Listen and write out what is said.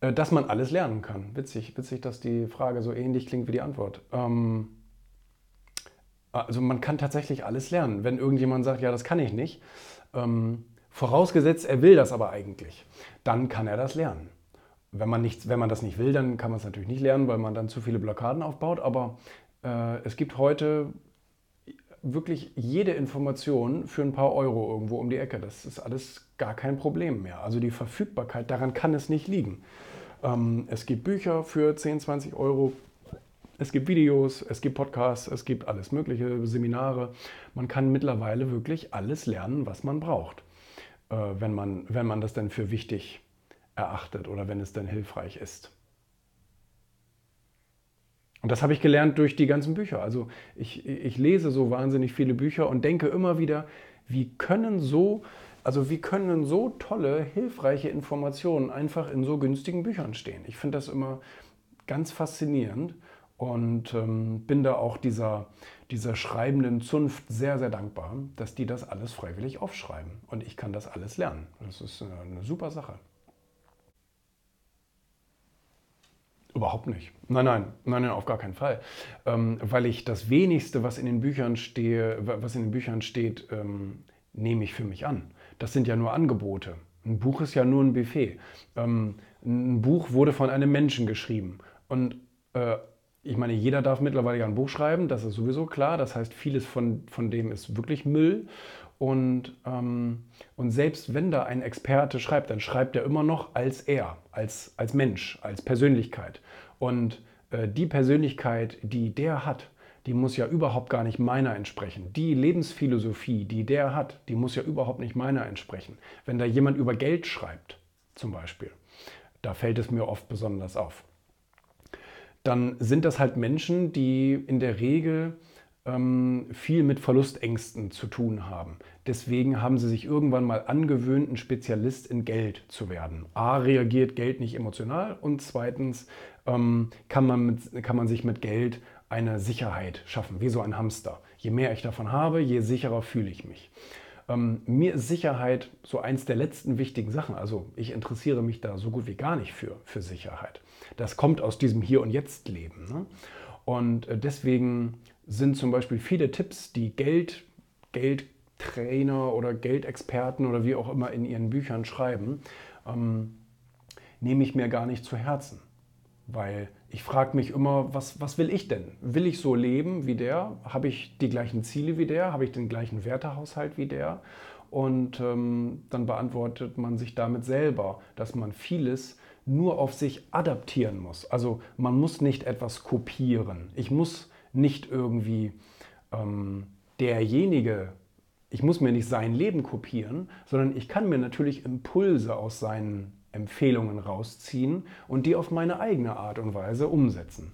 Äh, dass man alles lernen kann. Witzig, witzig, dass die Frage so ähnlich klingt wie die Antwort. Ähm, also man kann tatsächlich alles lernen. Wenn irgendjemand sagt, ja, das kann ich nicht, ähm, vorausgesetzt, er will das aber eigentlich, dann kann er das lernen. Wenn man, nicht, wenn man das nicht will, dann kann man es natürlich nicht lernen, weil man dann zu viele Blockaden aufbaut. Aber äh, es gibt heute wirklich jede Information für ein paar Euro irgendwo um die Ecke. Das ist alles gar kein Problem mehr. Also die Verfügbarkeit, daran kann es nicht liegen. Ähm, es gibt Bücher für 10, 20 Euro. Es gibt Videos, es gibt Podcasts, es gibt alles mögliche, Seminare. Man kann mittlerweile wirklich alles lernen, was man braucht, äh, wenn, man, wenn man das denn für wichtig erachtet oder wenn es denn hilfreich ist. Und das habe ich gelernt durch die ganzen Bücher. Also ich, ich lese so wahnsinnig viele Bücher und denke immer wieder, wie können so, also wie können so tolle, hilfreiche Informationen einfach in so günstigen Büchern stehen? Ich finde das immer ganz faszinierend und ähm, bin da auch dieser, dieser schreibenden Zunft sehr, sehr dankbar, dass die das alles freiwillig aufschreiben. Und ich kann das alles lernen. Das ist eine, eine super Sache. Überhaupt nicht. Nein, nein, nein, nein, auf gar keinen Fall. Ähm, weil ich das wenigste, was in den Büchern stehe, was in den Büchern steht, ähm, nehme ich für mich an. Das sind ja nur Angebote. Ein Buch ist ja nur ein Buffet. Ähm, ein Buch wurde von einem Menschen geschrieben. Und äh, ich meine, jeder darf mittlerweile ja ein Buch schreiben, das ist sowieso klar. Das heißt, vieles von, von dem ist wirklich Müll. Und, ähm, und selbst wenn da ein Experte schreibt, dann schreibt er immer noch als er, als, als Mensch, als Persönlichkeit. Und äh, die Persönlichkeit, die der hat, die muss ja überhaupt gar nicht meiner entsprechen. Die Lebensphilosophie, die der hat, die muss ja überhaupt nicht meiner entsprechen. Wenn da jemand über Geld schreibt, zum Beispiel, da fällt es mir oft besonders auf. Dann sind das halt Menschen, die in der Regel viel mit Verlustängsten zu tun haben. Deswegen haben sie sich irgendwann mal angewöhnt, ein Spezialist in Geld zu werden. A, reagiert Geld nicht emotional und zweitens ähm, kann, man mit, kann man sich mit Geld eine Sicherheit schaffen, wie so ein Hamster. Je mehr ich davon habe, je sicherer fühle ich mich. Ähm, mir ist Sicherheit so eins der letzten wichtigen Sachen. Also ich interessiere mich da so gut wie gar nicht für, für Sicherheit. Das kommt aus diesem Hier und Jetzt Leben. Ne? Und äh, deswegen sind zum Beispiel viele Tipps, die Geld, Geldtrainer oder Geldexperten oder wie auch immer in ihren Büchern schreiben, ähm, nehme ich mir gar nicht zu Herzen. Weil ich frage mich immer, was, was will ich denn? Will ich so leben wie der? Habe ich die gleichen Ziele wie der? Habe ich den gleichen Wertehaushalt wie der? Und ähm, dann beantwortet man sich damit selber, dass man vieles nur auf sich adaptieren muss. Also man muss nicht etwas kopieren. Ich muss nicht irgendwie ähm, derjenige, ich muss mir nicht sein Leben kopieren, sondern ich kann mir natürlich Impulse aus seinen Empfehlungen rausziehen und die auf meine eigene Art und Weise umsetzen.